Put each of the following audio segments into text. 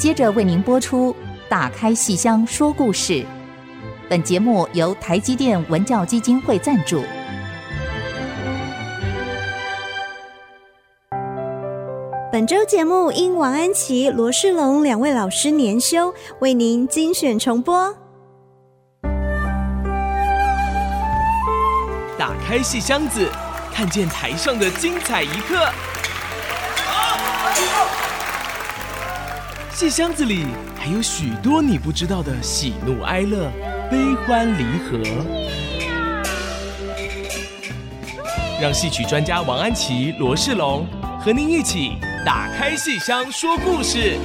接着为您播出《打开戏箱说故事》。本节目由台积电文教基金会赞助。本周节目因王安琪、罗世龙两位老师年休，为您精选重播。打开戏箱子，看见台上的精彩一刻。戏箱子里还有许多你不知道的喜怒哀乐、悲欢离合。让戏曲专家王安琪、罗世龙和您一起打开戏箱说故事。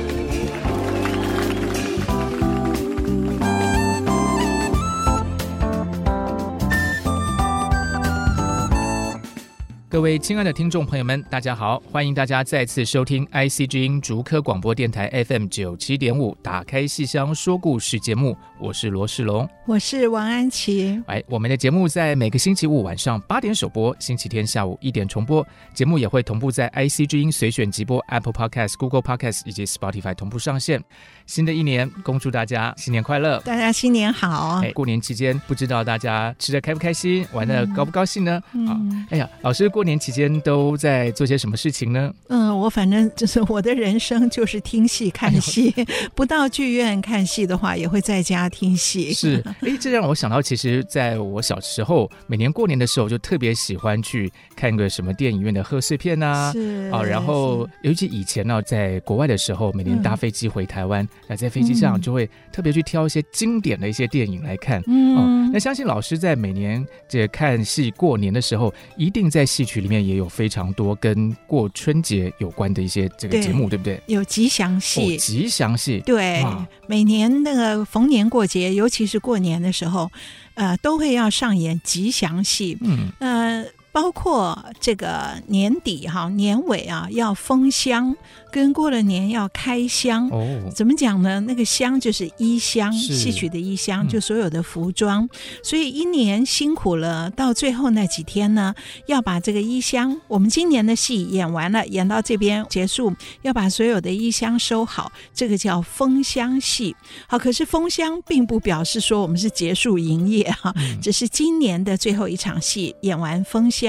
各位亲爱的听众朋友们，大家好！欢迎大家再次收听 IC 之音竹科广播电台 FM 九七点五，打开戏箱说故事节目，我是罗世龙，我是王安琪。哎，我们的节目在每个星期五晚上八点首播，星期天下午一点重播。节目也会同步在 IC 之音随选即播 Apple Podcast、Google Podcast 以及 Spotify 同步上线。新的一年，恭祝大家新年快乐！大家新年好！哎，过年期间，不知道大家吃的开不开心，玩的高不高兴呢？嗯、啊，哎呀，老师过年期间都在做些什么事情呢？嗯，我反正就是我的人生就是听戏看戏，哎、不到剧院看戏的话，也会在家听戏。是，哎，这让我想到，其实在我小时候，每年过年的时候，就特别喜欢去看个什么电影院的贺岁片啊，是啊，然后尤其以前呢，在国外的时候，每年搭飞机回台湾，那、嗯、在飞机上就会特别去挑一些经典的一些电影来看。嗯，哦、那相信老师在每年这看戏过年的时候，一定在戏曲里面也。有非常多跟过春节有关的一些这个节目，对，对不对？有吉祥戏，哦、吉祥戏，对，每年那个逢年过节，尤其是过年的时候，呃，都会要上演吉祥戏。嗯，呃，包括这个年底哈，年尾啊，要封箱。跟过了年要开箱哦，怎么讲呢？那个箱就是衣箱，戏曲的衣箱，就所有的服装。嗯、所以一年辛苦了，到最后那几天呢，要把这个衣箱，我们今年的戏演完了，演到这边结束，要把所有的衣箱收好，这个叫封箱戏。好，可是封箱并不表示说我们是结束营业哈，嗯、只是今年的最后一场戏演完封箱，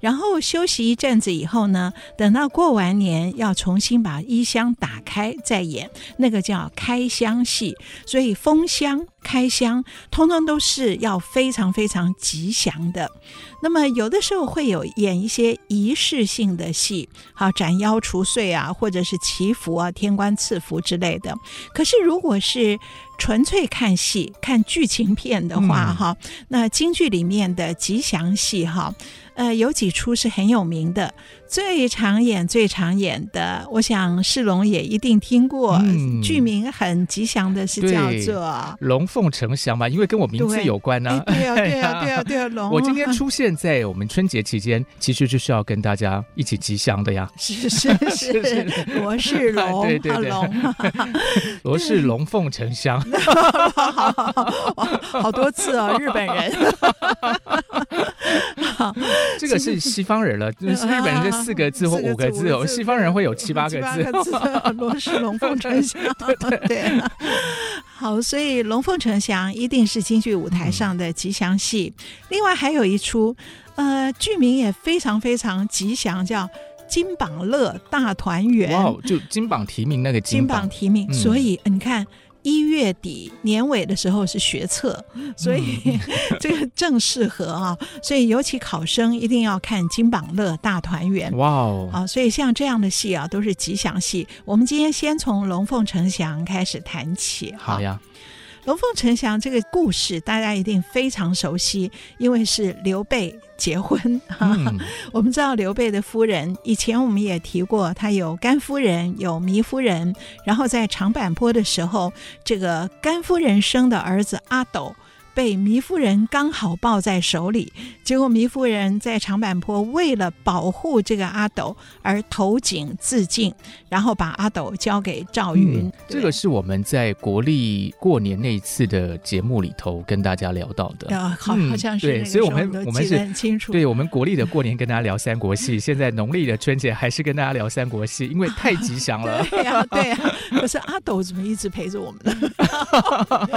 然后休息一阵子以后呢，等到过完年要重新。把衣箱打开再演，那个叫开箱戏，所以封箱、开箱，通通都是要非常非常吉祥的。那么有的时候会有演一些仪式性的戏，好，斩妖除祟啊，或者是祈福啊、天官赐福之类的。可是如果是纯粹看戏、看剧情片的话，哈、嗯，那京剧里面的吉祥戏，哈。呃，有几出是很有名的，最常演、最常演的，我想世龙也一定听过，嗯、剧名很吉祥的是叫做《龙凤呈祥》嘛，因为跟我名字有关呢、啊。对啊，对啊，对啊，对啊，龙。我今天出现在我们春节期间，其实就是要跟大家一起吉祥的呀。是是是 是，罗世龙，对对对，罗世龙凤呈祥，好好好，好多次哦，日本人。这个是西方人了，就 是日本人这四个字或五个字哦，西方人会有七八个字。罗是龙凤呈祥，对对。好，所以龙凤呈祥一定是京剧舞台上的吉祥戏。另外还有一出，呃，剧名也非常非常吉祥，叫《金榜乐大团圆》。哇，就金榜题名那个金榜题名，所以你看。一月底年尾的时候是学测，所以 这个正适合啊，所以尤其考生一定要看《金榜乐大团圆》。哇哦！啊，所以像这样的戏啊，都是吉祥戏。我们今天先从《龙凤呈祥》开始谈起。好呀。《龙凤呈祥》这个故事大家一定非常熟悉，因为是刘备结婚。嗯、我们知道刘备的夫人，以前我们也提过，他有甘夫人，有糜夫人。然后在长坂坡的时候，这个甘夫人生的儿子阿斗被糜夫人刚好抱在手里，结果糜夫人在长坂坡为了保护这个阿斗而投井自尽，然后把阿斗交给赵云。嗯、这个是我们在国历过年那一次的节目里头跟大家聊到的。啊，好，好像是、嗯、对，所以我们我们是很清楚。对，我们国历的过年跟大家聊三国戏，现在农历的春节还是跟大家聊三国戏，因为太吉祥了。对呀、啊，对呀、啊。可是阿斗怎么一直陪着我们呢？哦，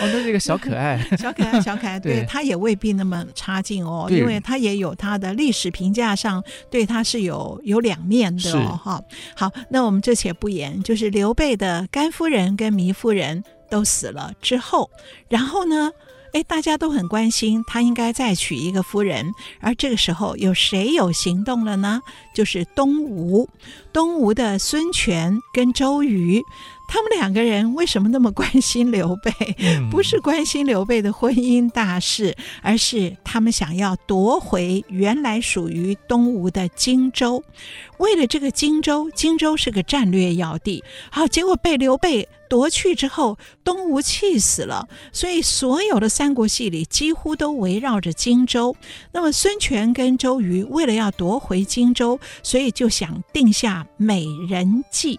那是一个小可爱。小可爱，小可爱，对，他也未必那么差劲哦，因为他也有他的历史评价上对他是有有两面的哦。哈，好，那我们这且不言，就是刘备的甘夫人跟糜夫人都死了之后，然后呢，哎，大家都很关心他应该再娶一个夫人，而这个时候有谁有行动了呢？就是东吴，东吴的孙权跟周瑜。他们两个人为什么那么关心刘备？不是关心刘备的婚姻大事，而是他们想要夺回原来属于东吴的荆州。为了这个荆州，荆州是个战略要地，好，结果被刘备夺去之后，东吴气死了。所以所有的三国戏里几乎都围绕着荆州。那么孙权跟周瑜为了要夺回荆州，所以就想定下美人计。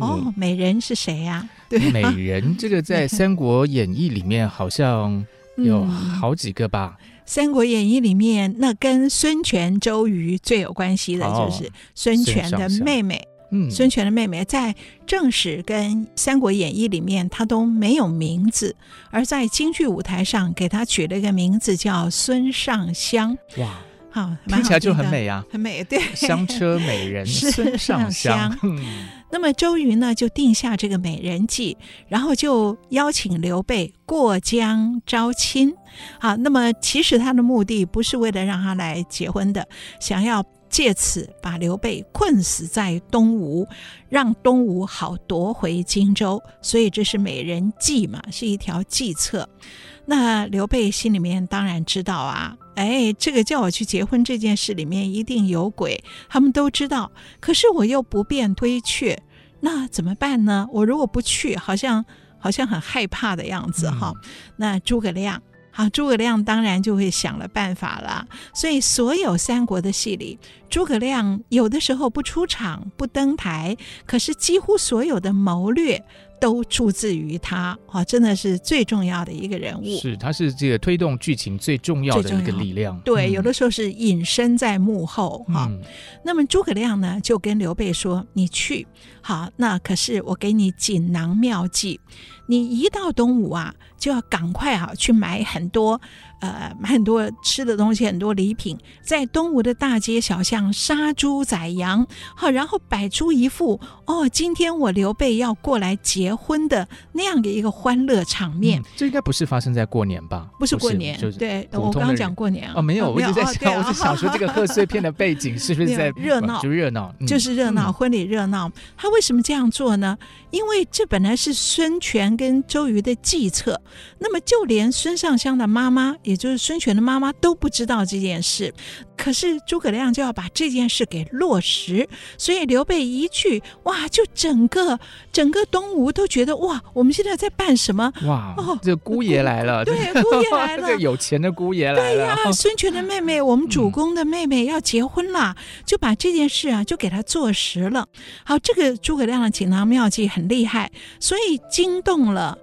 哦，美人是谁呀？对，美人这个在《三国演义》里面好像有好几个吧。《三国演义》里面，那跟孙权、周瑜最有关系的就是孙权的妹妹。嗯，孙权的妹妹在正史跟《三国演义》里面，她都没有名字，而在京剧舞台上给她取了一个名字叫孙尚香。哇，好，听起来就很美啊，很美。对，香车美人 孙尚香。那么周瑜呢，就定下这个美人计，然后就邀请刘备过江招亲。好，那么其实他的目的不是为了让他来结婚的，想要借此把刘备困死在东吴，让东吴好夺回荆州。所以这是美人计嘛，是一条计策。那刘备心里面当然知道啊，哎，这个叫我去结婚这件事里面一定有鬼，他们都知道。可是我又不便推却，那怎么办呢？我如果不去，好像好像很害怕的样子哈。嗯、那诸葛亮，好，诸葛亮当然就会想了办法了。所以所有三国的戏里，诸葛亮有的时候不出场、不登台，可是几乎所有的谋略。都出自于他啊，真的是最重要的一个人物。是，他是这个推动剧情最重要的一个力量。对，嗯、有的时候是隐身在幕后哈。嗯、那么诸葛亮呢，就跟刘备说：“你去好，那可是我给你锦囊妙计。你一到东吴啊，就要赶快啊去买很多。”呃，买很多吃的东西，很多礼品，在东吴的大街小巷杀猪宰羊，好，然后摆出一副哦，今天我刘备要过来结婚的那样的一个欢乐场面。嗯、这应该不是发生在过年吧？不是过年，就是对，我刚刚讲过年哦，没有，我一直在想，哦、我是想说这个贺岁片的背景是不是在 热闹？就热闹，嗯、就是热闹，婚礼热闹。他为为什么这样做呢？因为这本来是孙权跟周瑜的计策，那么就连孙尚香的妈妈。也就是孙权的妈妈都不知道这件事，可是诸葛亮就要把这件事给落实，所以刘备一去，哇，就整个整个东吴都觉得哇，我们现在在办什么？哇，哦，这姑爷来了，对，姑爷来了，这个有钱的姑爷来了。对呀，啊，孙权的妹妹，我们主公的妹妹要结婚了，嗯，就把这件事啊就给他坐实了。好，这个诸葛亮的锦囊妙计很厉害，所以惊动了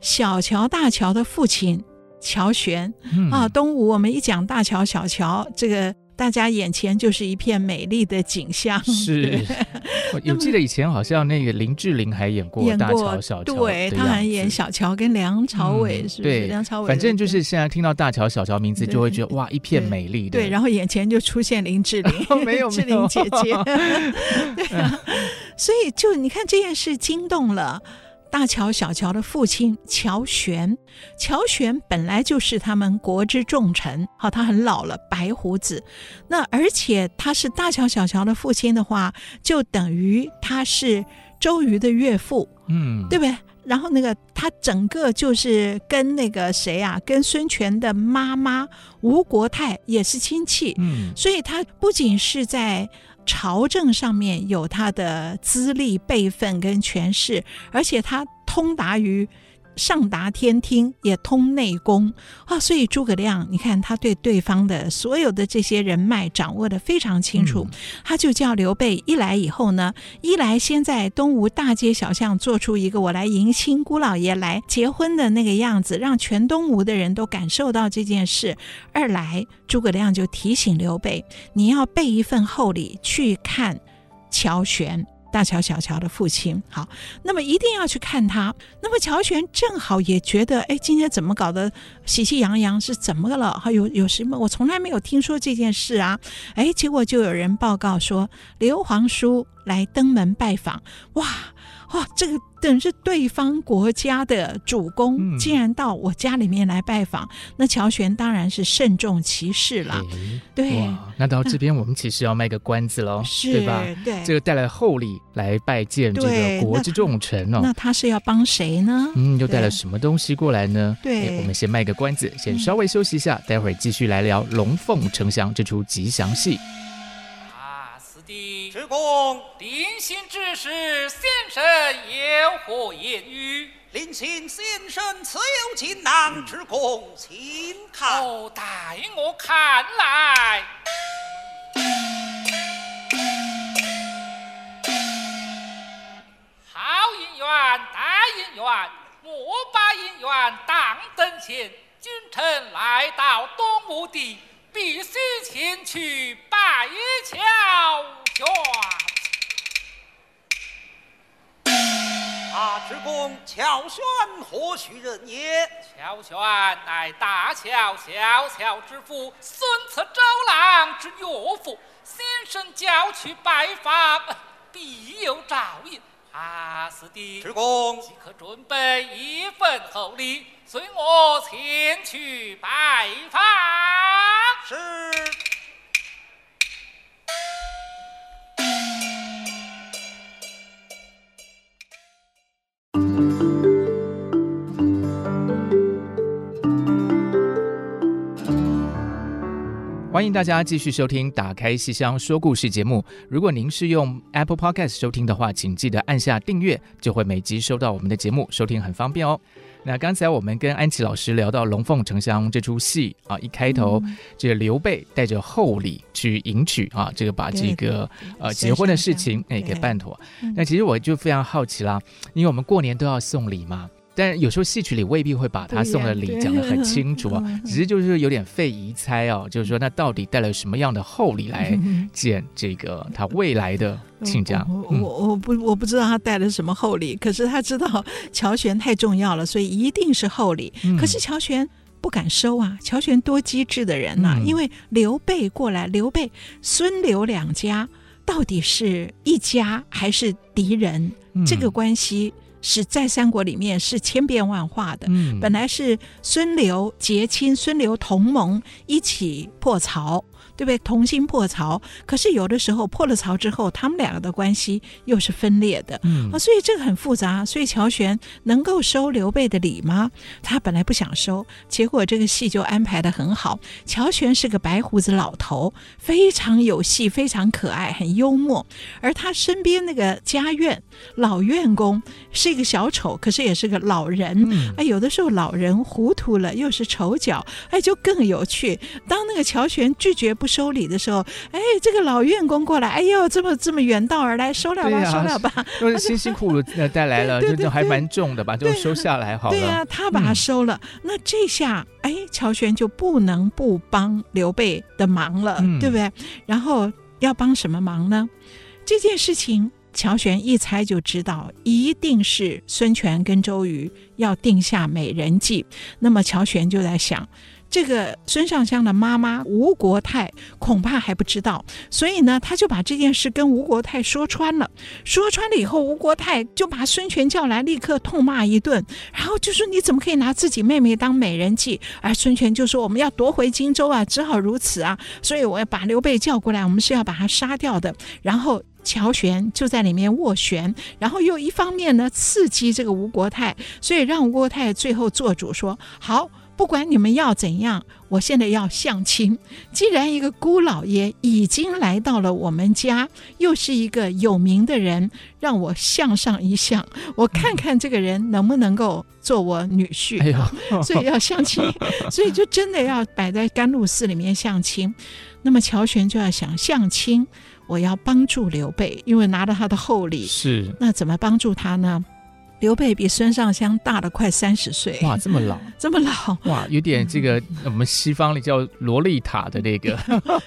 小乔大乔的父亲。乔玄、嗯、啊，东吴我们一讲大乔小乔，这个大家眼前就是一片美丽的景象。是，我有记得以前好像那个林志玲还演过大乔小乔，对，她还演小乔跟梁朝伟，嗯、是不是？对，梁朝伟。反正就是现在听到大乔小乔名字，就会觉得哇，一片美丽的。对，然后眼前就出现林志玲，没有 志玲姐姐。对啊，所以就你看这件事惊动了。大乔、小乔的父亲乔玄，乔玄本来就是他们国之重臣，好，他很老了，白胡子。那而且他是大乔、小乔的父亲的话，就等于他是周瑜的岳父，嗯，对不对？然后那个他整个就是跟那个谁啊，跟孙权的妈妈吴国太也是亲戚，嗯，所以他不仅是在。朝政上面有他的资历、辈分跟权势，而且他通达于上达天听，也通内功啊。所以诸葛亮，你看他对对方的所有的这些人脉掌握的非常清楚，嗯、他就叫刘备一来以后呢，一来先在东吴大街小巷做出一个我来迎亲姑老爷来结婚的那个样子，让全东吴的人都感受到这件事；二来诸葛亮就提醒刘备，你要备一份厚礼去看乔玄。大乔、小乔的父亲，好，那么一定要去看他。那么乔玄正好也觉得，哎，今天怎么搞得喜气洋洋？是怎么了？还有有什么？我从来没有听说这件事啊！哎，结果就有人报告说，刘皇叔来登门拜访，哇！哇，这个等于是对方国家的主公，竟然到我家里面来拜访，嗯、那乔玄当然是慎重其事了。欸、对，哇，那到这边我们其实要卖个关子喽，是对吧？对，这个带来厚礼来拜见这个国之重臣哦。那他是要帮谁呢？嗯，又带了什么东西过来呢？对、欸，我们先卖个关子，先稍微休息一下，嗯、待会儿继续来聊《龙凤呈祥》这出吉祥戏。公，临行之时，先生有何言语？临行先生自有锦囊，之功请看。哦，待我看来。好姻缘，大姻缘，莫把姻缘当等闲。君臣来到东吴地。必须前去拜乔玄。啊，主公，乔玄何许人也？乔玄乃大乔小乔之父，孙策周郎之岳父。先生叫去拜访，必有照应。啊，是的，主公即可准备一份厚礼，随我前去拜访。是。欢迎大家继续收听《打开戏箱说故事》节目。如果您是用 Apple Podcast 收听的话，请记得按下订阅，就会每集收到我们的节目，收听很方便哦。那刚才我们跟安琪老师聊到《龙凤呈祥》这出戏啊，一开头，嗯、这个刘备带着厚礼去迎娶啊，这个把这个呃结婚的事情哎给办妥。那其实我就非常好奇啦，因为我们过年都要送礼嘛。但有时候戏曲里未必会把他送的礼讲得很清楚啊，只是就是有点费疑猜哦，就是说那到底带了什么样的厚礼来见这个他未来的亲家？我我我不我不知道他带了什么厚礼，可是他知道乔玄太重要了，所以一定是厚礼。可是乔玄不敢收啊，乔玄多机智的人呐、啊，因为刘备过来，刘备孙刘两家到底是一家还是敌人？这个关系。是在三国里面是千变万化的。嗯，本来是孙刘结亲，孙刘同盟一起破曹。对不对？同心破曹，可是有的时候破了曹之后，他们两个的关系又是分裂的。嗯，啊，所以这个很复杂。所以乔玄能够收刘备的礼吗？他本来不想收，结果这个戏就安排的很好。乔玄是个白胡子老头，非常有戏，非常可爱，很幽默。而他身边那个家院老院工是一个小丑，可是也是个老人。嗯，哎，有的时候老人糊涂了，又是丑角，哎，就更有趣。当那个乔玄拒绝不。收礼的时候，哎，这个老院工过来，哎呦，这么这么远道而来，收了吧，啊、收了吧，都是辛辛苦苦带来了，对对对对就还蛮重的吧，就收下来好了。对呀、啊，他把它收了，嗯、那这下，哎，乔玄就不能不帮刘备的忙了，嗯、对不对？然后要帮什么忙呢？这件事情，乔玄一猜就知道，一定是孙权跟周瑜要定下美人计。那么乔玄就在想。这个孙尚香的妈妈吴国太恐怕还不知道，所以呢，他就把这件事跟吴国太说穿了。说穿了以后，吴国太就把孙权叫来，立刻痛骂一顿，然后就说：“你怎么可以拿自己妹妹当美人计？”而孙权就说：“我们要夺回荆州啊，只好如此啊，所以我要把刘备叫过来，我们是要把他杀掉的。”然后乔玄就在里面斡旋，然后又一方面呢刺激这个吴国太，所以让吴国太最后做主说：“好。”不管你们要怎样，我现在要相亲。既然一个姑老爷已经来到了我们家，又是一个有名的人，让我相上一相，我看看这个人能不能够做我女婿。所以要相亲，所以就真的要摆在甘露寺里面相亲。那么乔玄就要想相亲，我要帮助刘备，因为拿了他的厚礼。是，那怎么帮助他呢？刘备比孙尚香大了快三十岁，哇，这么老，这么老，哇，有点这个我们西方里叫萝莉塔的那个，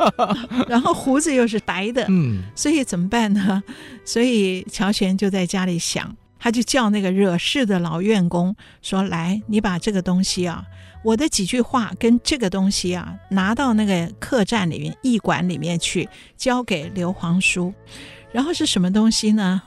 然后胡子又是白的，嗯，所以怎么办呢？所以乔玄就在家里想，他就叫那个惹事的老院工说：“来，你把这个东西啊，我的几句话跟这个东西啊，拿到那个客栈里面驿馆里面去，交给刘皇叔。然后是什么东西呢？”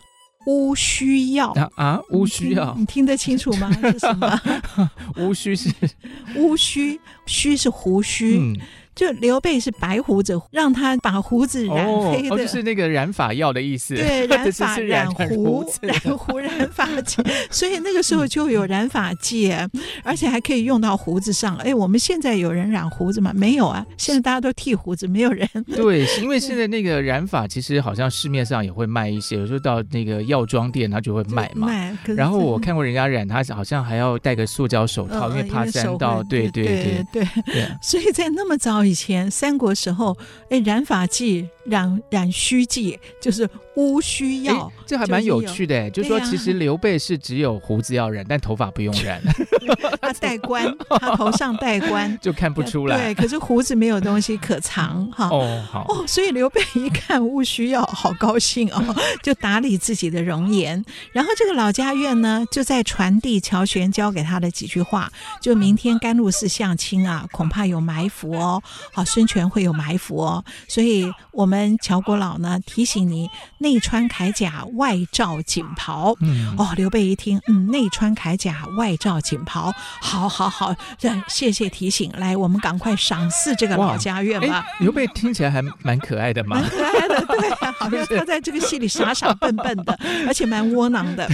乌须要啊啊！乌须要，你听得清楚吗？是什么？乌须是 乌须，须是胡须。嗯就刘备是白胡子，让他把胡子染黑的，哦哦、就是那个染发药的意思。对，染发染胡，染胡染发剂。所以那个时候就有染发剂，嗯、而且还可以用到胡子上。哎，我们现在有人染胡子吗？没有啊，现在大家都剃胡子，没有人。对，因为现在那个染发其实好像市面上也会卖一些，有时候到那个药妆店他就会卖嘛。卖。然后我看过人家染，他好像还要戴个塑胶手套，嗯、因为怕沾到。对对对对对。对 所以在那么早以前，三国时候，哎，染发剂。染染须剂就是乌需要，这还蛮有趣的。就是说，其实刘备是只有胡子要染，但头发不用染。他戴冠，他头上戴冠 就看不出来。对，可是胡子没有东西可藏哈。哦，好哦，所以刘备一看乌需要，好高兴哦，就打理自己的容颜。然后这个老家院呢，就在传递乔玄教给他的几句话，就明天甘露寺相亲啊，恐怕有埋伏哦。好，孙权会有埋伏哦，所以我们。我们乔国老呢提醒你，内穿铠甲，外罩锦袍。嗯，哦，刘备一听，嗯，内穿铠甲，外罩锦袍，好，好，好，这谢谢提醒。来，我们赶快赏赐这个老家院吧。刘备听起来还蛮可爱的嘛，蛮可爱的，对，好像他在这个戏里傻傻笨笨的，而且蛮窝囊的。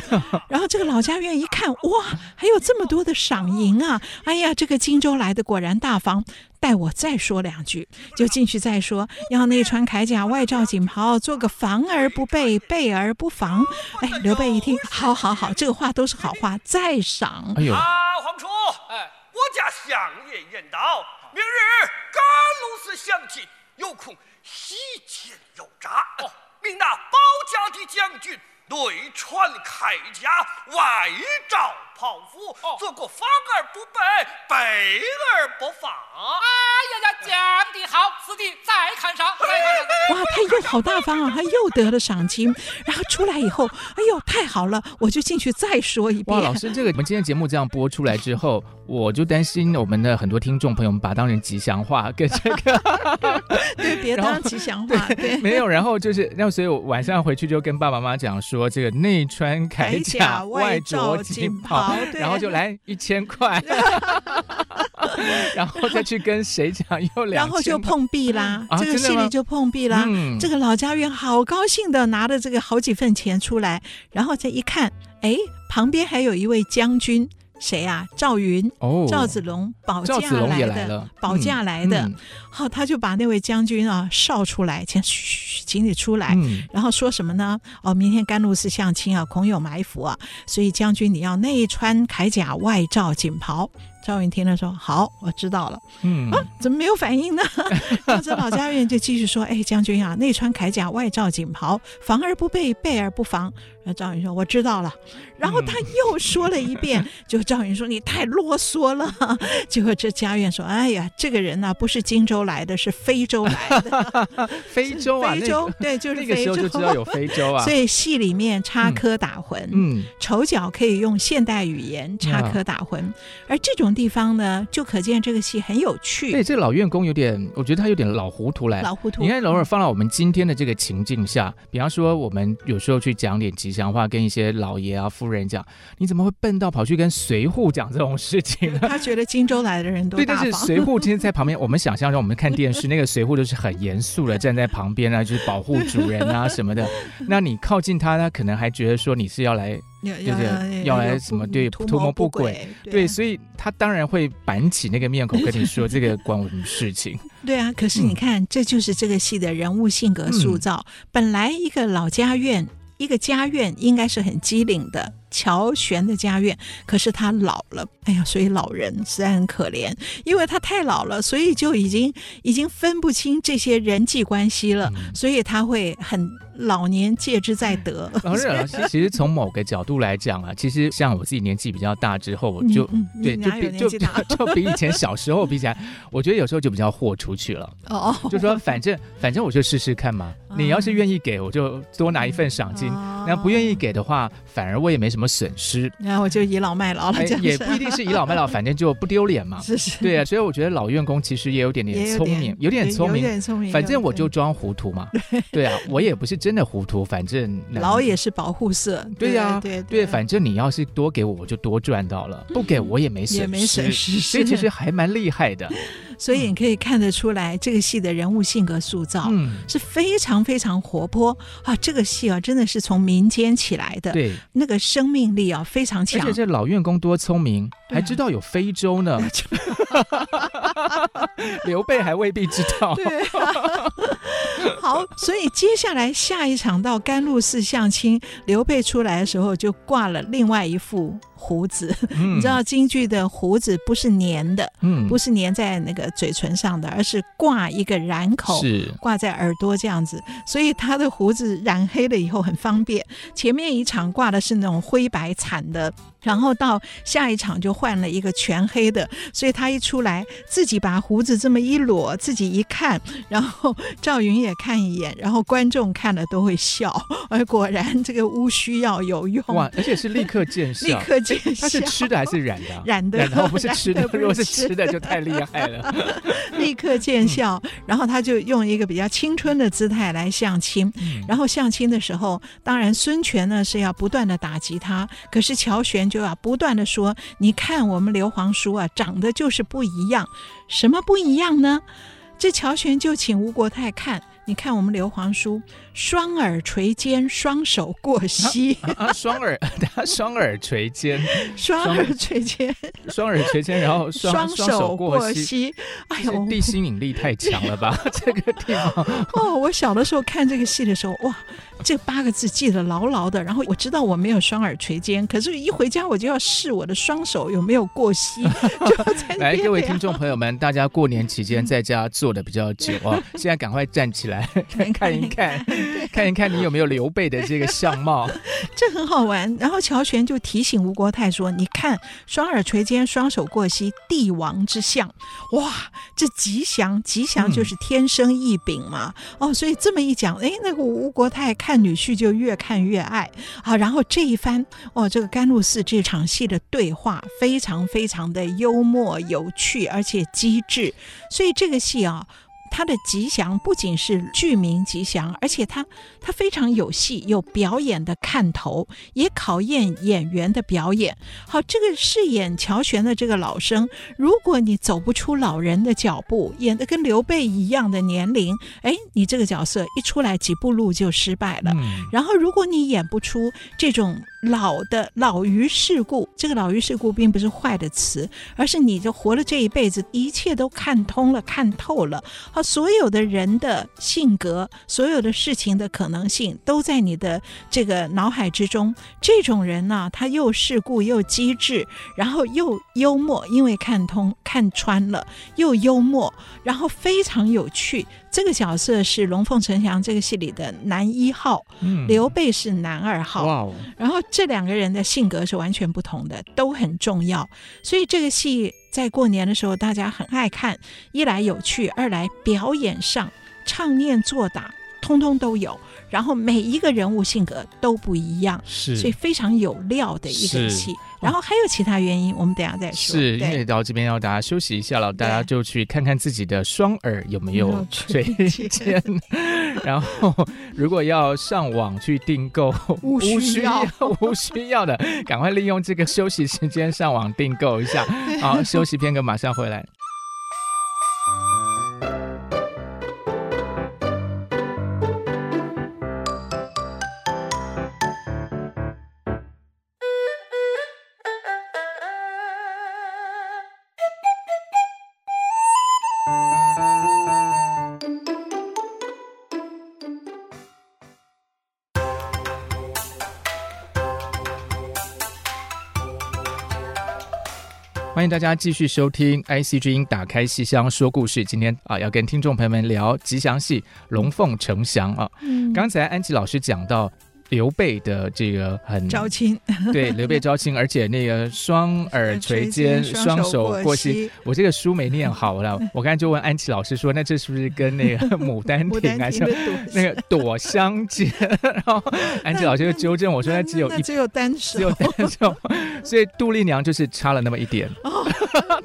然后这个老家院一看，哇，还有这么多的赏银啊！哎呀，这个荆州来的果然大方。待我再说两句，就进去再说。要内穿铠甲，外罩锦袍，做个防而不备，备而不防。哎，刘备一听，好好好，这个话都是好话，再赏。哎呦，啊，皇叔，哎，我家相爷言道，明日甘露寺相亲，有空洗钱油札。哦，命那包家的将军内穿铠甲，外罩袍服，做个防而不备，备而不放。哎呀呀，讲的好，此地再看上。哇，他又好大方啊，他又得了赏金。然后出来以后，哎呦，太好了，我就进去再说一遍。哇，老师，这个我们今天节目这样播出来之后，我就担心我们的很多听众朋友们把它当成吉祥话，跟这个 对，别当吉祥话，对，对没有。然后就是，那所以我晚上回去就跟爸爸妈妈讲说，这个内穿铠甲，外着锦袍。然后就来一千块，然后再去跟谁讲又两，然后就碰壁啦。啊、这个戏里就碰壁啦。嗯、这个老家院好高兴的拿着这个好几份钱出来，然后再一看，哎，旁边还有一位将军。谁呀？赵云，哦，赵子龙保驾来的，保驾来的。好，他就把那位将军啊哨出来，请嘘，请你出来。然后说什么呢？哦，明天甘露寺相亲啊，恐有埋伏啊，所以将军你要内穿铠甲，外罩锦袍。赵云听了说：“好，我知道了。”嗯啊，怎么没有反应呢？这老家院就继续说：“哎，将军啊，内穿铠甲，外罩锦袍，防而不备，备而不防。”然后赵云说：“我知道了。”然后他又说了一遍，就赵云说：“你太啰嗦了。”结果这家院说：“哎呀，这个人呢，不是荆州来的，是非洲来的。非洲啊，非洲对，就是非洲。那个时候就知道有非洲啊。所以戏里面插科打诨，嗯，丑角可以用现代语言插科打诨，而这种。地方呢，就可见这个戏很有趣。对，这个老院工有点，我觉得他有点老糊涂来。老糊涂。你看，偶尔放到我们今天的这个情境下，比方说，我们有时候去讲点吉祥话，跟一些老爷啊、夫人讲，你怎么会笨到跑去跟随扈讲这种事情呢？他觉得荆州来的人都对，但是随扈今天在旁边，我们想象中，我们看电视那个随扈就是很严肃的站在旁边啊，就是保护主人啊什么的。那你靠近他，他可能还觉得说你是要来。就是要来什么对图谋不轨，对，所以他当然会板起那个面孔跟你说这个关我什么事情？对啊，可是你看，这就是这个戏的人物性格塑造。本来一个老家院，一个家院应该是很机灵的。乔玄的家院，可是他老了，哎呀，所以老人实在很可怜，因为他太老了，所以就已经已经分不清这些人际关系了，嗯、所以他会很老年戒之在得。老师，其实从某个角度来讲啊，其实像我自己年纪比较大之后，我就、嗯嗯、对，就比就 就比以前小时候比起来，我觉得有时候就比较豁出去了。哦，就说反正反正我就试试看嘛，哦、你要是愿意给我就多拿一份赏金，那、哦、不愿意给的话，反而我也没什么。什么损失？然后我就倚老卖老了，哎，也不一定是倚老卖老，反正就不丢脸嘛。是是，对啊，所以我觉得老员工其实也有点点聪明，有点聪明，有点聪明。反正我就装糊涂嘛。对啊，我也不是真的糊涂，反正老也是保护色。对呀，对对，反正你要是多给我，我就多赚到了；不给我也没损失，所以其实还蛮厉害的。所以你可以看得出来，这个戏的人物性格塑造是非常非常活泼啊！这个戏啊，真的是从民间起来的，对，那个生命力啊非常强。而且这老院工多聪明，还知道有非洲呢。刘备还未必知道。对啊。好，所以接下来下一场到甘露寺相亲，刘备出来的时候就挂了另外一副。胡子，嗯、你知道京剧的胡子不是粘的，嗯，不是粘在那个嘴唇上的，而是挂一个染口，是挂在耳朵这样子，所以他的胡子染黑了以后很方便。前面一场挂的是那种灰白惨的。然后到下一场就换了一个全黑的，所以他一出来自己把胡子这么一裸，自己一看，然后赵云也看一眼，然后观众看了都会笑，而果然这个乌须药有用哇，而且是立刻见效，立刻见效。他是吃的还是染的？染的，然后不是 吃的，如果是吃的就太厉害了，立刻见效。然后他就用一个比较青春的姿态来相亲，然后相亲的时候，当然孙权呢是要不断的打击他，可是乔玄。就要不断的说，你看我们刘皇叔啊，长得就是不一样，什么不一样呢？这乔玄就请吴国泰看。你看我们刘皇叔，双耳垂肩，双手过膝。啊，双耳，他双耳垂肩，双耳垂肩，双耳垂肩，然后双手过膝。哎呦，地心引力太强了吧？这个地方。哦，我小的时候看这个戏的时候，哇，这八个字记得牢牢的。然后我知道我没有双耳垂肩，可是一回家我就要试我的双手有没有过膝。来，各位听众朋友们，大家过年期间在家坐的比较久啊，现在赶快站起来。来看一看，看一看你有没有刘备的这个相貌，这很好玩。然后乔玄就提醒吴国泰说：“你看，双耳垂肩，双手过膝，帝王之相，哇，这吉祥，吉祥就是天生异禀嘛。嗯、哦，所以这么一讲，哎，那个吴国泰看女婿就越看越爱啊。然后这一番，哦，这个甘露寺这场戏的对话非常非常的幽默有趣，而且机智，所以这个戏啊。”他的吉祥不仅是剧名吉祥，而且他他非常有戏，有表演的看头，也考验演员的表演。好，这个饰演乔玄的这个老生，如果你走不出老人的脚步，演的跟刘备一样的年龄，哎，你这个角色一出来几步路就失败了。嗯、然后，如果你演不出这种。老的老于世故，这个老于世故并不是坏的词，而是你就活了这一辈子，一切都看通了、看透了。好，所有的人的性格，所有的事情的可能性，都在你的这个脑海之中。这种人呢，他又世故又机智，然后又幽默，因为看通、看穿了，又幽默，然后非常有趣。这个角色是龙凤呈祥这个戏里的男一号，嗯、刘备是男二号。哇哦！然后这两个人的性格是完全不同的，都很重要。所以这个戏在过年的时候大家很爱看，一来有趣，二来表演上唱念做打通通都有。然后每一个人物性格都不一样，是，所以非常有料的一个戏。然后还有其他原因，我们等下再说。是因为到这边要大家休息一下了，大家就去看看自己的双耳有没有垂肩。然后如果要上网去订购，无需要 无需要的，赶快利用这个休息时间上网订购一下。好，休息片刻，马上回来。欢迎大家继续收听 IC 之音打开戏箱说故事。今天啊，要跟听众朋友们聊吉祥戏《龙凤呈祥》啊。嗯，刚才安琪老师讲到。刘备的这个很招亲，对刘备招亲，而且那个双耳垂肩，双手过膝。我这个书没念好了，我刚才就问安琪老师说：“那这是不是跟那个《牡丹亭》还是那个朵相见？”然后安琪老师就纠正我说：“那只有一，只有单手，只有单手。”所以杜丽娘就是差了那么一点，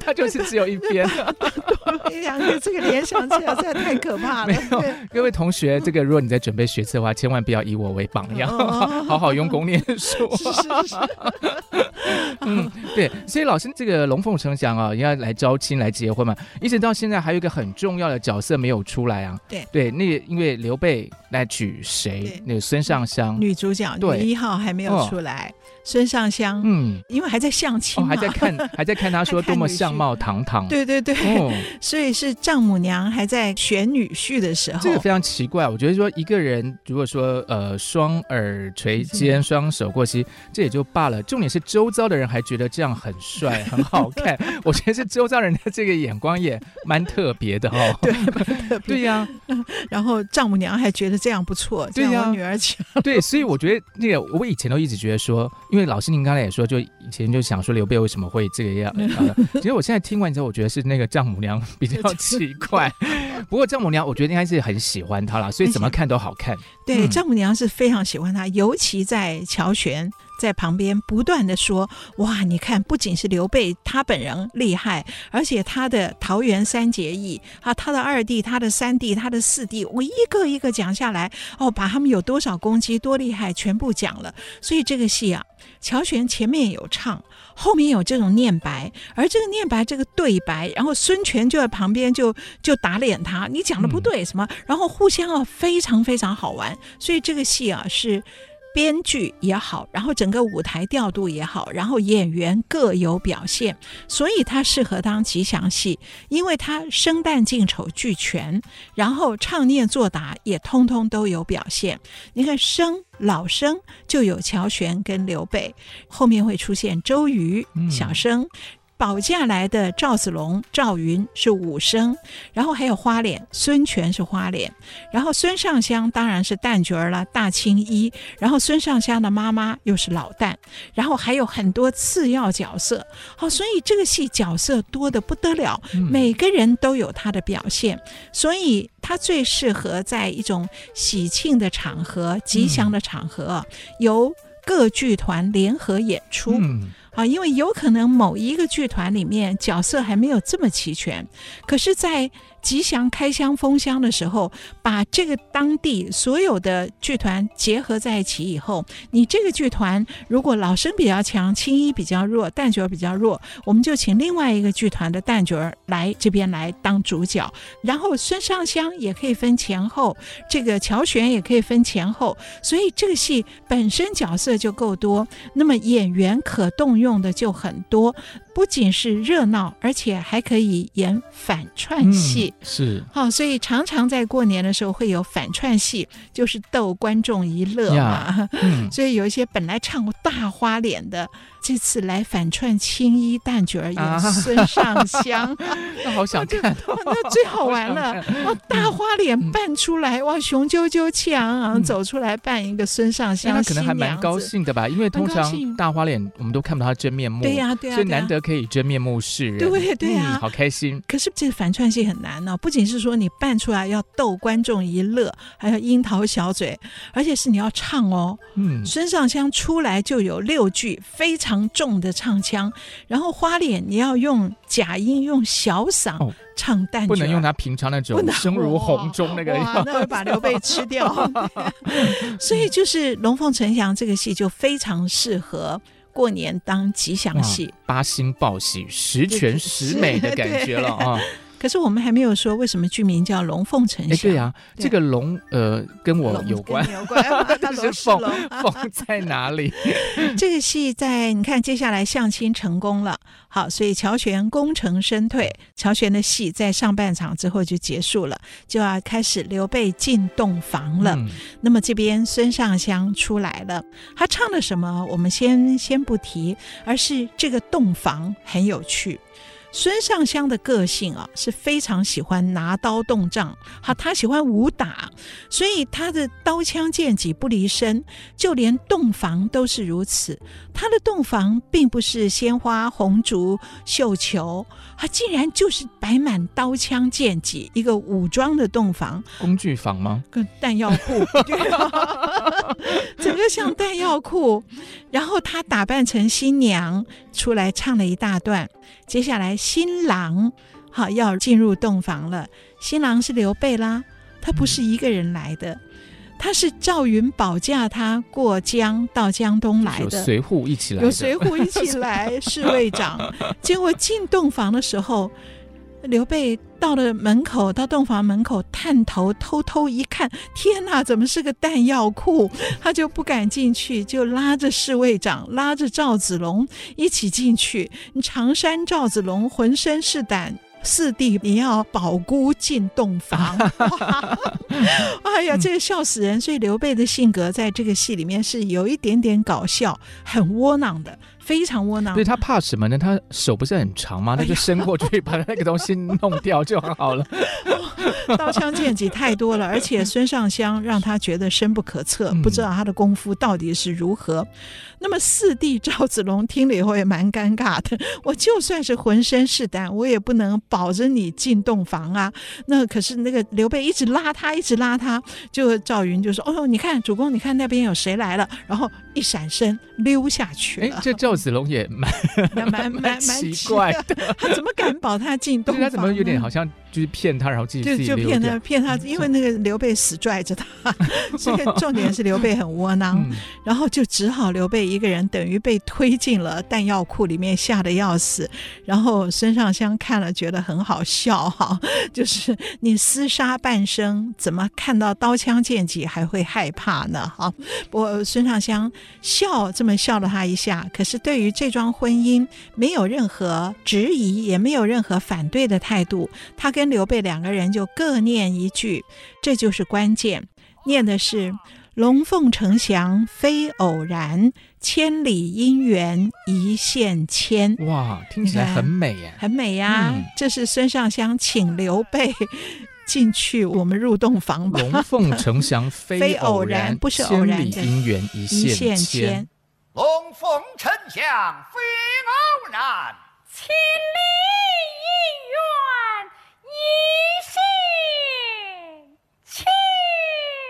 她就是只有一边。杜丽娘这个联想起来实在太可怕了。没有，各位同学，这个如果你在准备学测的话，千万不要以我为榜样。好好用功念书。是 是是。嗯，对，所以老师这个龙凤呈祥啊，要来招亲来结婚嘛，一直到现在还有一个很重要的角色没有出来啊。对对，那个因为刘备来娶谁？那个孙尚香，女主角女一号还没有出来。孙尚香，嗯，因为还在相亲嘛，还在看，还在看他说多么相貌堂堂。对对对，所以是丈母娘还在选女婿的时候。这个非常奇怪，我觉得说一个人如果说呃双耳垂肩，双手过膝，这也就罢了，重点是周遭的人还觉得这样很帅 很好看。我觉得是周遭人的这个眼光也蛮特别的哦。对，特别。对呀，然后丈母娘还觉得这样不错，对呀，女儿强。对，所以我觉得那个我以前都一直觉得说。因为老师您刚才也说，就以前就想说刘备为什么会这个样，其实我现在听完之后，我觉得是那个丈母娘比较 奇怪。不过丈母娘，我觉得应该是很喜欢他了，所以怎么看都好看。对，丈母娘是非常喜欢他，尤其在乔玄在旁边不断的说：“哇，你看，不仅是刘备他本人厉害，而且他的桃园三结义啊，他的二弟、他的三弟、他的四弟，我一个一个讲下来，哦，把他们有多少攻击、多厉害，全部讲了。所以这个戏啊。”乔玄前面有唱，后面有这种念白，而这个念白这个对白，然后孙权就在旁边就就打脸他，你讲的不对什么，然后互相啊非常非常好玩，所以这个戏啊是。编剧也好，然后整个舞台调度也好，然后演员各有表现，所以它适合当吉祥戏，因为它生旦净丑俱全，然后唱念做打也通通都有表现。你看生老生就有乔玄跟刘备，后面会出现周瑜小生。嗯保驾来的赵子龙、赵云是武生，然后还有花脸孙权是花脸，然后孙尚香当然是旦角儿了，大青衣，然后孙尚香的妈妈又是老旦，然后还有很多次要角色，好，所以这个戏角色多得不得了，每个人都有他的表现，所以他最适合在一种喜庆的场合、吉祥的场合，由各剧团联合演出。嗯啊，因为有可能某一个剧团里面角色还没有这么齐全，可是，在吉祥开箱封箱的时候，把这个当地所有的剧团结合在一起以后，你这个剧团如果老生比较强，青衣比较弱，旦角比较弱，我们就请另外一个剧团的旦角来这边来当主角，然后孙尚香也可以分前后，这个乔玄也可以分前后，所以这个戏本身角色就够多，那么演员可动用的就很多。不仅是热闹，而且还可以演反串戏，是。好、哦，所以常常在过年的时候会有反串戏，就是逗观众一乐嘛。嗯、所以有一些本来唱过大花脸的。这次来反串青衣旦角儿演孙尚香，那好想 看，那最好玩了。哇，大花脸扮出来，哇，雄赳赳气昂昂走出来扮一个孙尚香，那可能还蛮高兴的吧？因为通常大花脸我们都看不到他真面目，对呀对呀，所以难得可以真面目示人，对对呀，好开心。可是这反串戏很难呢，不仅是说你扮出来要逗观众一乐，还有樱桃小嘴，而且是你要唱哦。嗯，孙尚香出来就有六句非常。重的唱腔，然后花脸你要用假音，用小嗓唱旦，不能用他平常那种声如洪钟那个，那会把刘备吃掉。所以就是《龙凤呈祥》这个戏就非常适合过年当吉祥戏，八星报喜、十全十美的感觉了 啊。可是我们还没有说为什么剧名叫龙凤呈祥。对呀、啊，这个龙呃跟我有关，有关。但 是凤凤在哪里？这个戏在你看，接下来相亲成功了，好，所以乔玄功成身退，乔玄的戏在上半场之后就结束了，就要开始刘备进洞房了。嗯、那么这边孙尚香出来了，他唱的什么？我们先先不提，而是这个洞房很有趣。孙尚香的个性啊，是非常喜欢拿刀动杖，好，他喜欢武打，所以他的刀枪剑戟不离身，就连洞房都是如此。他的洞房并不是鲜花红烛绣球，他竟然就是摆满刀枪剑戟，一个武装的洞房，工具房吗？跟弹药库，整个像弹药库。然后他打扮成新娘出来唱了一大段，接下来。新郎，好，要进入洞房了。新郎是刘备啦，他不是一个人来的，他是赵云保驾他过江到江东来的，随扈一起来，有随扈一起来，侍卫长。结果进洞房的时候。刘备到了门口，到洞房门口探头偷偷一看，天哪，怎么是个弹药库？他就不敢进去，就拉着侍卫长，拉着赵子龙一起进去。常山赵子龙浑身是胆，四弟你要保孤进洞房。哎呀，这个笑死人！所以刘备的性格在这个戏里面是有一点点搞笑，很窝囊的。非常窝囊，对他怕什么呢？他手不是很长吗？他就伸过去把那个东西弄掉就好了。刀枪剑戟太多了，而且孙尚香让他觉得深不可测，不知道他的功夫到底是如何。嗯、那么四弟赵子龙听了以后也蛮尴尬的。我就算是浑身是胆，我也不能保着你进洞房啊。那可是那个刘备一直拉他，一直拉他，就赵云就说：“哦，你看主公，你看那边有谁来了？”然后一闪身溜下去了。哎，这赵子龙也蛮 蛮蛮蛮奇怪的，他怎么敢保他进 洞房？他怎么有点好像就是骗他，然后自己就就骗他骗他，因为那个刘备死拽着他，这个重点是刘备很窝囊，嗯、然后就只好刘备一个人等于被推进了弹药库里面，吓得要死。然后孙尚香看了觉得很好笑哈，就是你厮杀半生，怎么看到刀枪剑戟还会害怕呢？哈，不过孙尚香笑这么笑了他一下，可是对于这桩婚姻没有任何质疑，也没有任何反对的态度，他跟刘备两个人就各念一句，这就是关键。念的是“龙凤呈祥非偶然，千里姻缘一线牵”。哇，听起来很美耶，很美呀！嗯、这是孙尚香请刘备进去，我们入洞房吧。龙凤呈祥非偶然，不是偶然，千里姻缘一线牵。龙凤呈祥非偶然，千里姻缘。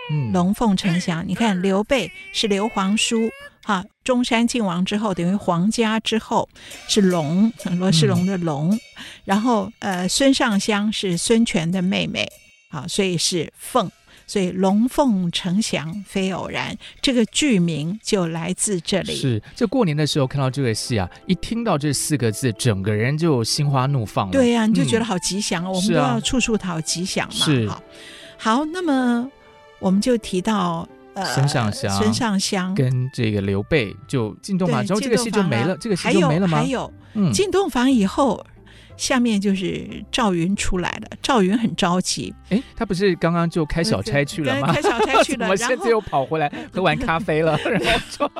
嗯，龙凤呈祥，你看刘备是刘皇叔，哈，中山靖王之后等于皇家之后是龙，罗世龙的龙，嗯、然后呃孙尚香是孙权的妹妹，好，所以是凤。所以龙凤呈祥非偶然，这个剧名就来自这里。是，就过年的时候看到这个戏啊，一听到这四个字，整个人就心花怒放了。对呀、啊，你就觉得好吉祥，嗯、我们都要处处讨吉祥嘛。是好，好，那么我们就提到呃，孙尚香，孙尚香跟这个刘备就进洞房之后，这个戏就没了，这个戏就没了吗？还有，嗯，进洞房以后。下面就是赵云出来了，赵云很着急。哎，他不是刚刚就开小差去了吗？开小差去了，我现在又跑回来喝完咖啡了。然后说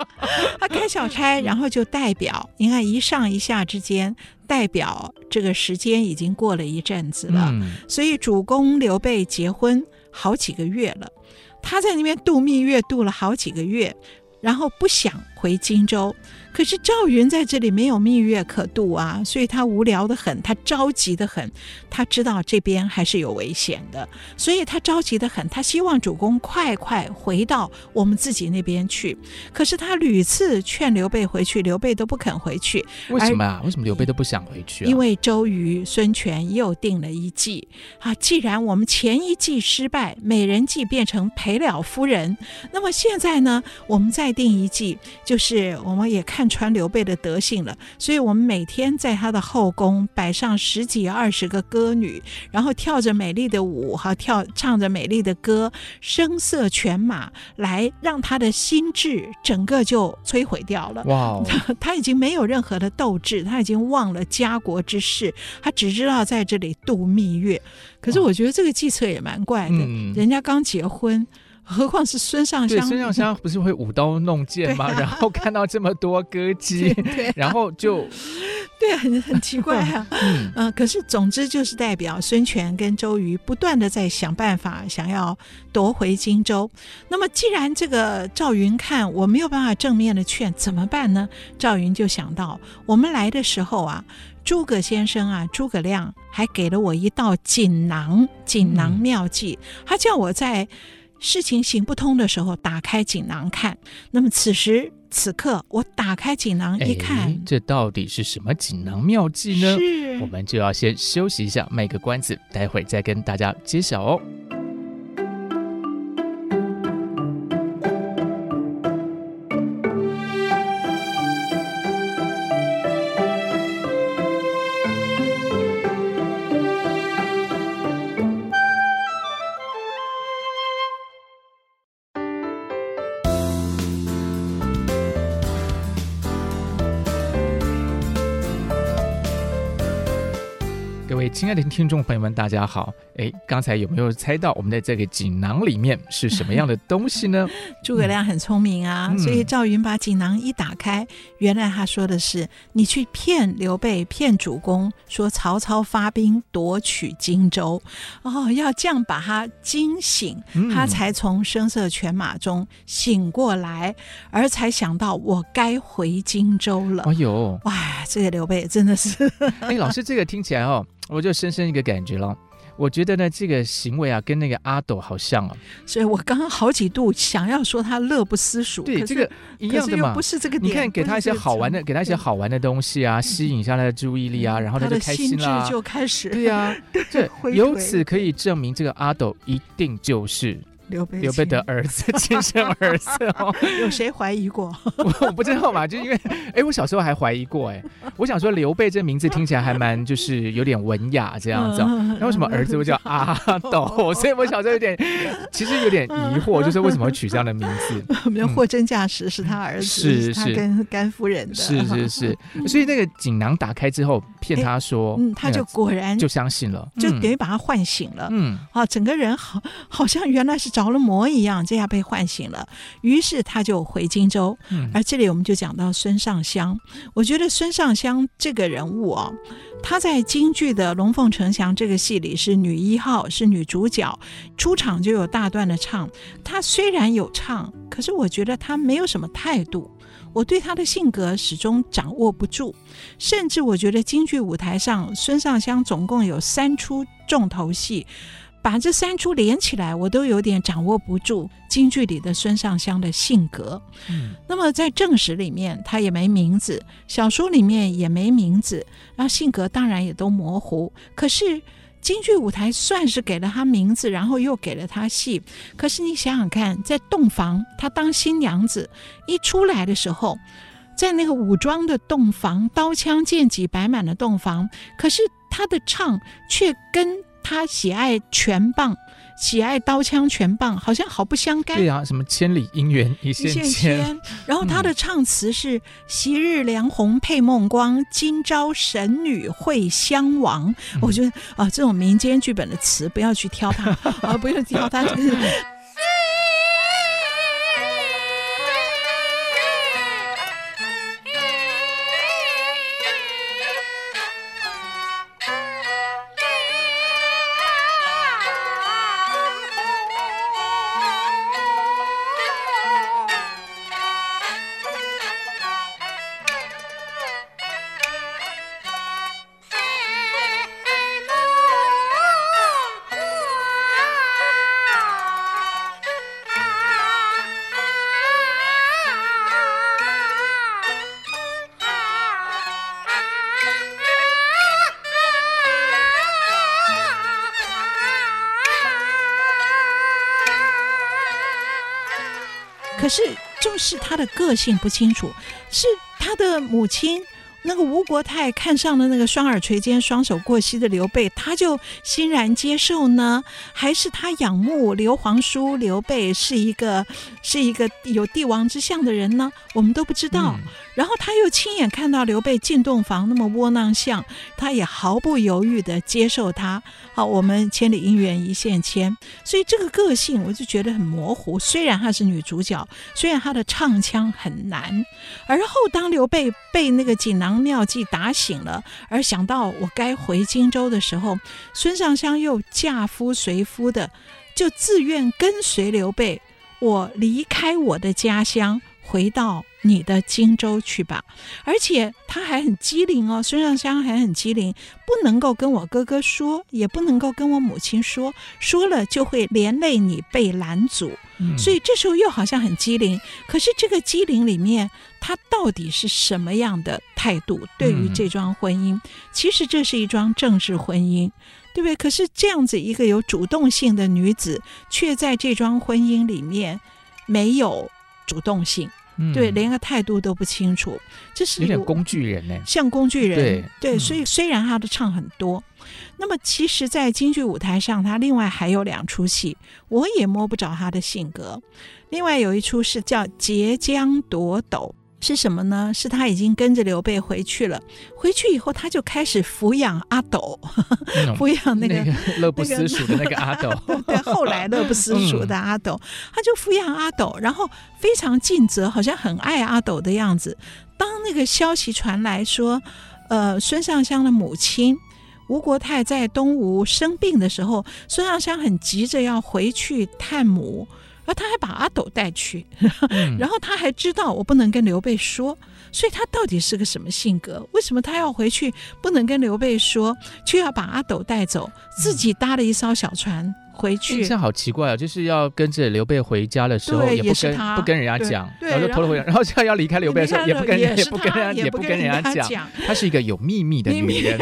他开小差，然后就代表，你看一上一下之间，代表这个时间已经过了一阵子了。嗯、所以主公刘备结婚好几个月了，他在那边度蜜月度了好几个月，然后不想回荆州。可是赵云在这里没有蜜月可度啊，所以他无聊的很，他着急的很，他知道这边还是有危险的，所以他着急的很，他希望主公快快回到我们自己那边去。可是他屡次劝刘备回去，刘备都不肯回去。为什么啊？为什么刘备都不想回去啊？因为周瑜、孙权又定了一计啊！既然我们前一计失败，美人计变成赔了夫人，那么现在呢，我们再定一计，就是我们也看。贯穿刘备的德性了。所以我们每天在他的后宫摆上十几二十个歌女，然后跳着美丽的舞，哈，跳唱着美丽的歌，声色犬马，来让他的心智整个就摧毁掉了。哇 Wow，他已经没有任何的斗志，他已经忘了家国之事，他只知道在这里度蜜月。可是我觉得这个计策也蛮怪的，嗯、人家刚结婚。何况是孙尚香，孙尚香不是会舞刀弄剑吗？啊、然后看到这么多歌姬，啊、然后就 对、啊，很很奇怪啊。嗯、呃，可是总之就是代表孙权跟周瑜不断的在想办法，想要夺回荆州。那么既然这个赵云看我没有办法正面的劝，怎么办呢？赵云就想到，我们来的时候啊，诸葛先生啊，诸葛亮还给了我一道锦囊，锦囊妙计，嗯、他叫我在。事情行不通的时候，打开锦囊看。那么此时此刻，我打开锦囊一看，这到底是什么锦囊妙计呢？我们就要先休息一下，卖个关子，待会儿再跟大家揭晓哦。亲爱的听众朋友们，大家好！哎，刚才有没有猜到我们的这个锦囊里面是什么样的东西呢？诸葛亮很聪明啊，嗯、所以赵云把锦囊一打开，原来他说的是你去骗刘备、骗主公，说曹操发兵夺取荆州，哦，要这样把他惊醒，他才从声色犬马中醒过来，而才想到我该回荆州了。哎呦，哇，这个刘备真的是，哎，老师，这个听起来哦。我就深深一个感觉了，我觉得呢，这个行为啊，跟那个阿斗好像啊，所以我刚刚好几度想要说他乐不思蜀，对，这个一样的嘛，不是这个点，你看给他一些好玩的，给他一些好玩的东西啊，吸引一下他的注意力啊，然后他就开心了，就开始，对呀，这由此可以证明这个阿斗一定就是。刘备，刘备的儿子，亲生儿子 哦。有谁怀疑过？我 我不知道嘛，就因为，哎，我小时候还怀疑过，哎，我想说刘备这名字听起来还蛮就是有点文雅这样子，那为什么儿子会叫阿斗？所以我小时候有点，其实有点疑惑，就是为什么会取这样的名字？没有货真价实是他儿子，是是跟甘夫人的，是是是。所以那个锦囊打开之后，骗他说，嗯，他就果然就相信了，就等于把他唤醒了，嗯，啊，整个人好好像原来是。着了魔一样，这下被唤醒了，于是他就回荆州。嗯、而这里我们就讲到孙尚香，我觉得孙尚香这个人物哦，她在京剧的《龙凤呈祥》这个戏里是女一号，是女主角，出场就有大段的唱。她虽然有唱，可是我觉得她没有什么态度，我对她的性格始终掌握不住。甚至我觉得京剧舞台上，孙尚香总共有三出重头戏。把这三出连起来，我都有点掌握不住京剧里的孙尚香的性格。嗯，那么在正史里面，他也没名字；小说里面也没名字，然后性格当然也都模糊。可是京剧舞台算是给了他名字，然后又给了他戏。可是你想想看，在洞房，她当新娘子一出来的时候，在那个武装的洞房，刀枪剑戟摆满了洞房，可是她的唱却跟。他喜爱拳棒，喜爱刀枪拳棒，好像毫不相干。对啊，什么千里姻缘一线牵。然后他的唱词是“昔日梁红配梦光，今朝神女会襄王”。嗯、我觉得啊，这种民间剧本的词不要去挑它，啊，不用挑它。就是可是，就是他的个性不清楚，是他的母亲。那个吴国太看上了那个双耳垂肩、双手过膝的刘备，他就欣然接受呢？还是他仰慕刘皇叔刘备是一个是一个有帝王之相的人呢？我们都不知道。嗯、然后他又亲眼看到刘备进洞房那么窝囊相，他也毫不犹豫地接受他。好，我们千里姻缘一线牵，所以这个个性我就觉得很模糊。虽然她是女主角，虽然她的唱腔很难，而后当刘备被那个锦囊。妙计打醒了，而想到我该回荆州的时候，孙尚香又嫁夫随夫的，就自愿跟随刘备，我离开我的家乡，回到你的荆州去吧。而且他还很机灵哦，孙尚香还很机灵，不能够跟我哥哥说，也不能够跟我母亲说，说了就会连累你被拦阻。所以这时候又好像很机灵，可是这个机灵里面，他到底是什么样的态度？对于这桩婚姻，其实这是一桩政治婚姻，对不对？可是这样子一个有主动性的女子，却在这桩婚姻里面没有主动性。对，连个态度都不清楚，这是有点工具人呢，像工具人。对对，嗯、所以虽然他的唱很多，那么其实，在京剧舞台上，他另外还有两出戏，我也摸不着他的性格。另外有一出是叫《截江夺斗》。是什么呢？是他已经跟着刘备回去了。回去以后，他就开始抚养阿斗，抚养那个乐不思蜀的那个阿斗。对，后来乐不思蜀的阿斗，他就抚养阿斗，然后非常尽责，好像很爱阿斗的样子。当那个消息传来说，呃，孙尚香的母亲吴国太在东吴生病的时候，孙尚香很急着要回去探母。而他还把阿斗带去，然后他还知道我不能跟刘备说，所以他到底是个什么性格？为什么他要回去不能跟刘备说，却要把阿斗带走，自己搭了一艘小船回去？这好奇怪啊！就是要跟着刘备回家的时候，也不跟不跟人家讲，然后就偷偷回家，然后现在要离开刘备的时候，也不跟也不跟人家也不跟人家讲，她是一个有秘密的女人，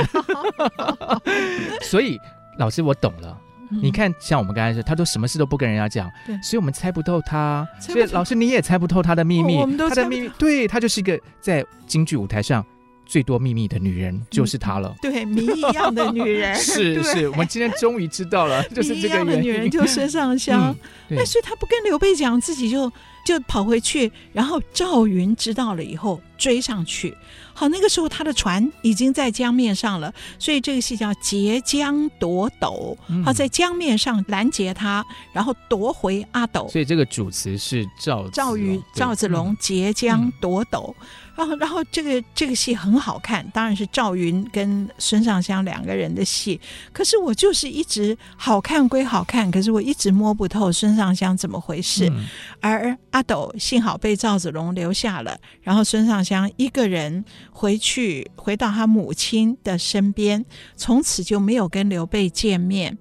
所以老师我懂了。你看，像我们刚才说，他都什么事都不跟人家讲，对，所以我们猜不透他。所以老师你也猜不透他的秘密，他的秘密，对，他就是一个在京剧舞台上最多秘密的女人，就是她了。对，谜一样的女人，是是，我们今天终于知道了，就是这个女人就孙尚香，那所以她不跟刘备讲，自己就就跑回去，然后赵云知道了以后追上去。好，那个时候他的船已经在江面上了，所以这个戏叫截江夺斗。好，在江面上拦截他，然后夺回阿斗。所以这个主词是赵赵云赵子龙截江夺斗。然后，然后这个这个戏很好看，当然是赵云跟孙尚香两个人的戏。可是我就是一直好看归好看，可是我一直摸不透孙尚香怎么回事。嗯、而阿斗幸好被赵子龙留下了，然后孙尚香一个人。回去，回到他母亲的身边，从此就没有跟刘备见面。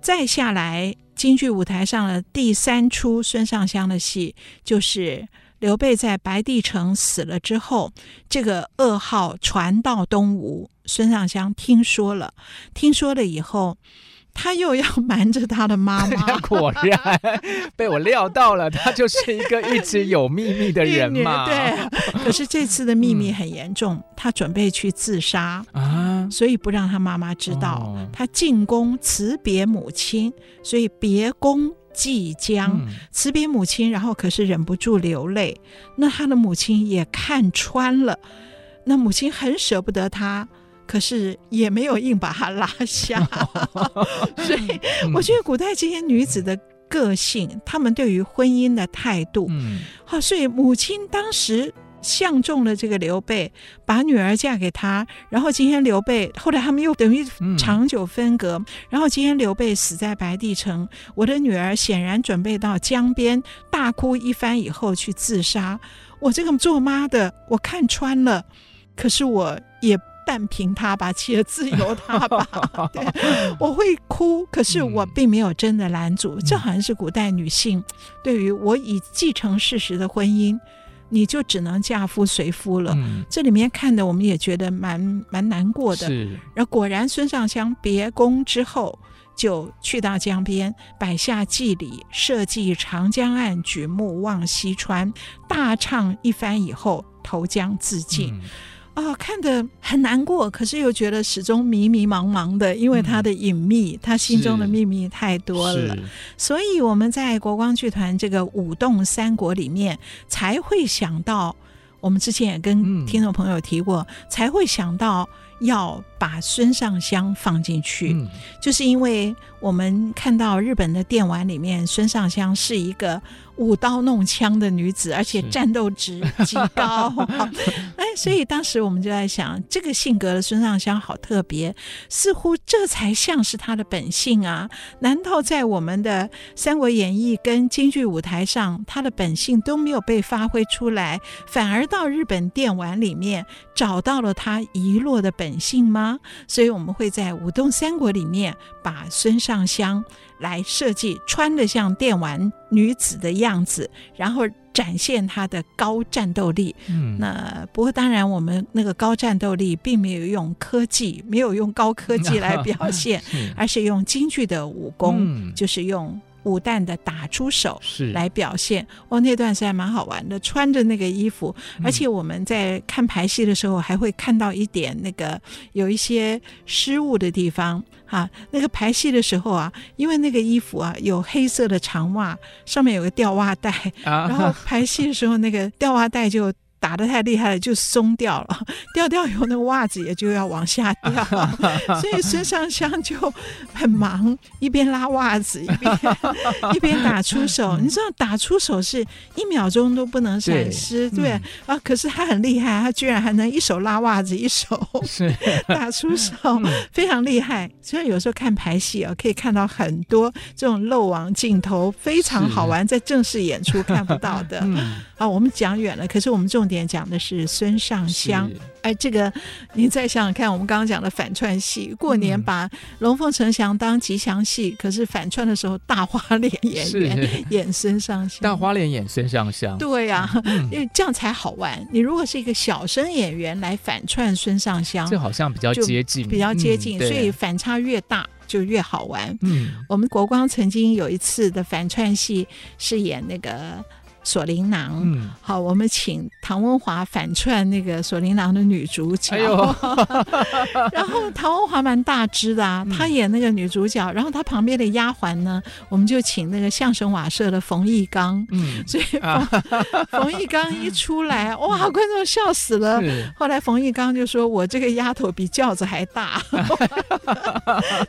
再下来，京剧舞台上的第三出孙尚香的戏，就是刘备在白帝城死了之后，这个噩耗传到东吴，孙尚香听说了，听说了以后。他又要瞒着他的妈妈，果然被我料到了，他就是一个一直有秘密的 人嘛。对，可是这次的秘密很严重，嗯、他准备去自杀啊，所以不让他妈妈知道。哦、他进宫辞别母亲，所以别宫即将辞别母亲，然后可是忍不住流泪。那他的母亲也看穿了，那母亲很舍不得他。可是也没有硬把他拉下，所以我觉得古代这些女子的个性，她们对于婚姻的态度，好，所以母亲当时相中了这个刘备，把女儿嫁给他，然后今天刘备后来他们又等于长久分隔，然后今天刘备死在白帝城，我的女儿显然准备到江边大哭一番以后去自杀，我这个做妈的我看穿了，可是我也。但凭他吧，且自由他吧。对，我会哭，可是我并没有真的拦阻。嗯、这好像是古代女性对于我已继承事实的婚姻，你就只能嫁夫随夫了。嗯、这里面看的我们也觉得蛮蛮难过的。是，然后果然孙尚香别宫之后，就去到江边，摆下祭礼，设计长江岸，举目望西川，大唱一番以后。投江自尽。嗯啊、哦，看得很难过，可是又觉得始终迷迷茫茫的，因为他的隐秘，嗯、他心中的秘密太多了。所以我们在国光剧团这个舞动三国里面，才会想到，我们之前也跟听众朋友提过，嗯、才会想到要把孙尚香放进去，嗯、就是因为我们看到日本的电玩里面，孙尚香是一个。舞刀弄枪的女子，而且战斗值极高。哎，所以当时我们就在想，这个性格的孙尚香好特别，似乎这才像是她的本性啊！难道在我们的《三国演义》跟京剧舞台上，她的本性都没有被发挥出来，反而到日本电玩里面找到了她遗落的本性吗？所以我们会在《舞动三国》里面把孙尚香。来设计穿得像电玩女子的样子，然后展现她的高战斗力。嗯，那不过当然，我们那个高战斗力并没有用科技，没有用高科技来表现，而是用京剧的武功，就是用。武旦的打出手是来表现是哦，那段是还蛮好玩的，穿着那个衣服，嗯、而且我们在看排戏的时候还会看到一点那个有一些失误的地方哈、啊。那个排戏的时候啊，因为那个衣服啊有黑色的长袜，上面有个吊袜带，啊、然后排戏的时候那个吊袜带就。打的太厉害了，就松掉了，掉掉以后，那个袜子也就要往下掉，所以孙尚香就很忙，一边拉袜子，一边一边打出手。你知道，打出手是一秒钟都不能闪失，对，啊。可是他很厉害，他居然还能一手拉袜子，一手是 打出手，非常厉害。所以有时候看排戏啊，可以看到很多这种漏网镜头，非常好玩，在正式演出看不到的。啊，我们讲远了，可是我们重点讲的是孙尚香。哎，这个你再想想看，我们刚刚讲的反串戏，过年把龙凤呈祥当吉祥戏，嗯、可是反串的时候大花脸演员 演孙尚香，大花脸演孙尚香，对呀、啊，嗯、因为这样才好玩。你如果是一个小生演员来反串孙尚香，这好像比较接近，比较接近，嗯、所以反差越大就越好玩。嗯，我们国光曾经有一次的反串戏是演那个。锁麟囊，嗯，好，我们请唐文华反串那个锁麟囊的女主角，哎、呦。然后唐文华蛮大只的啊，她演那个女主角，然后她旁边的丫鬟呢，我们就请那个相声瓦舍的冯一刚，嗯，所以冯、啊、冯翊纲一出来，哇，观众笑死了。后来冯一刚就说：“我这个丫头比轿子还大，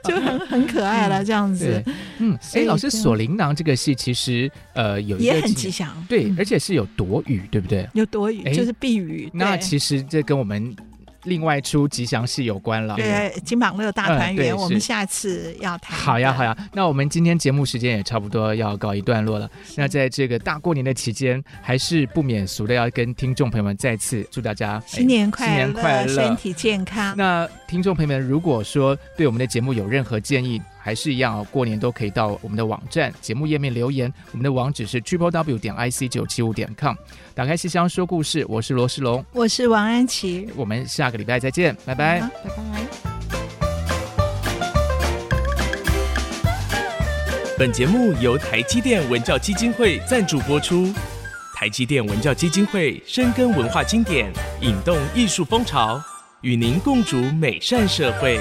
就很很可爱了，这样子。”嗯，哎，老师，锁麟囊这个戏其实呃有也很吉祥。对，而且是有躲雨，对不对？有躲雨，就是避雨。那其实这跟我们另外出吉祥戏有关了。对，金榜乐大团圆，我们下次要谈。好呀，好呀。那我们今天节目时间也差不多要告一段落了。那在这个大过年的期间，还是不免俗的要跟听众朋友们再次祝大家新年快乐，新年快乐，身体健康。那听众朋友们，如果说对我们的节目有任何建议，还是一样，过年都可以到我们的网站节目页面留言。我们的网址是 triple w 点 i c 九七五点 com。打开信箱说故事，我是罗世龙，我是王安琪，我们下个礼拜再见，拜拜，拜拜。本节目由台积电文教基金会赞助播出。台积电文教基金会深耕文化经典，引动艺术风潮，与您共筑美善社会。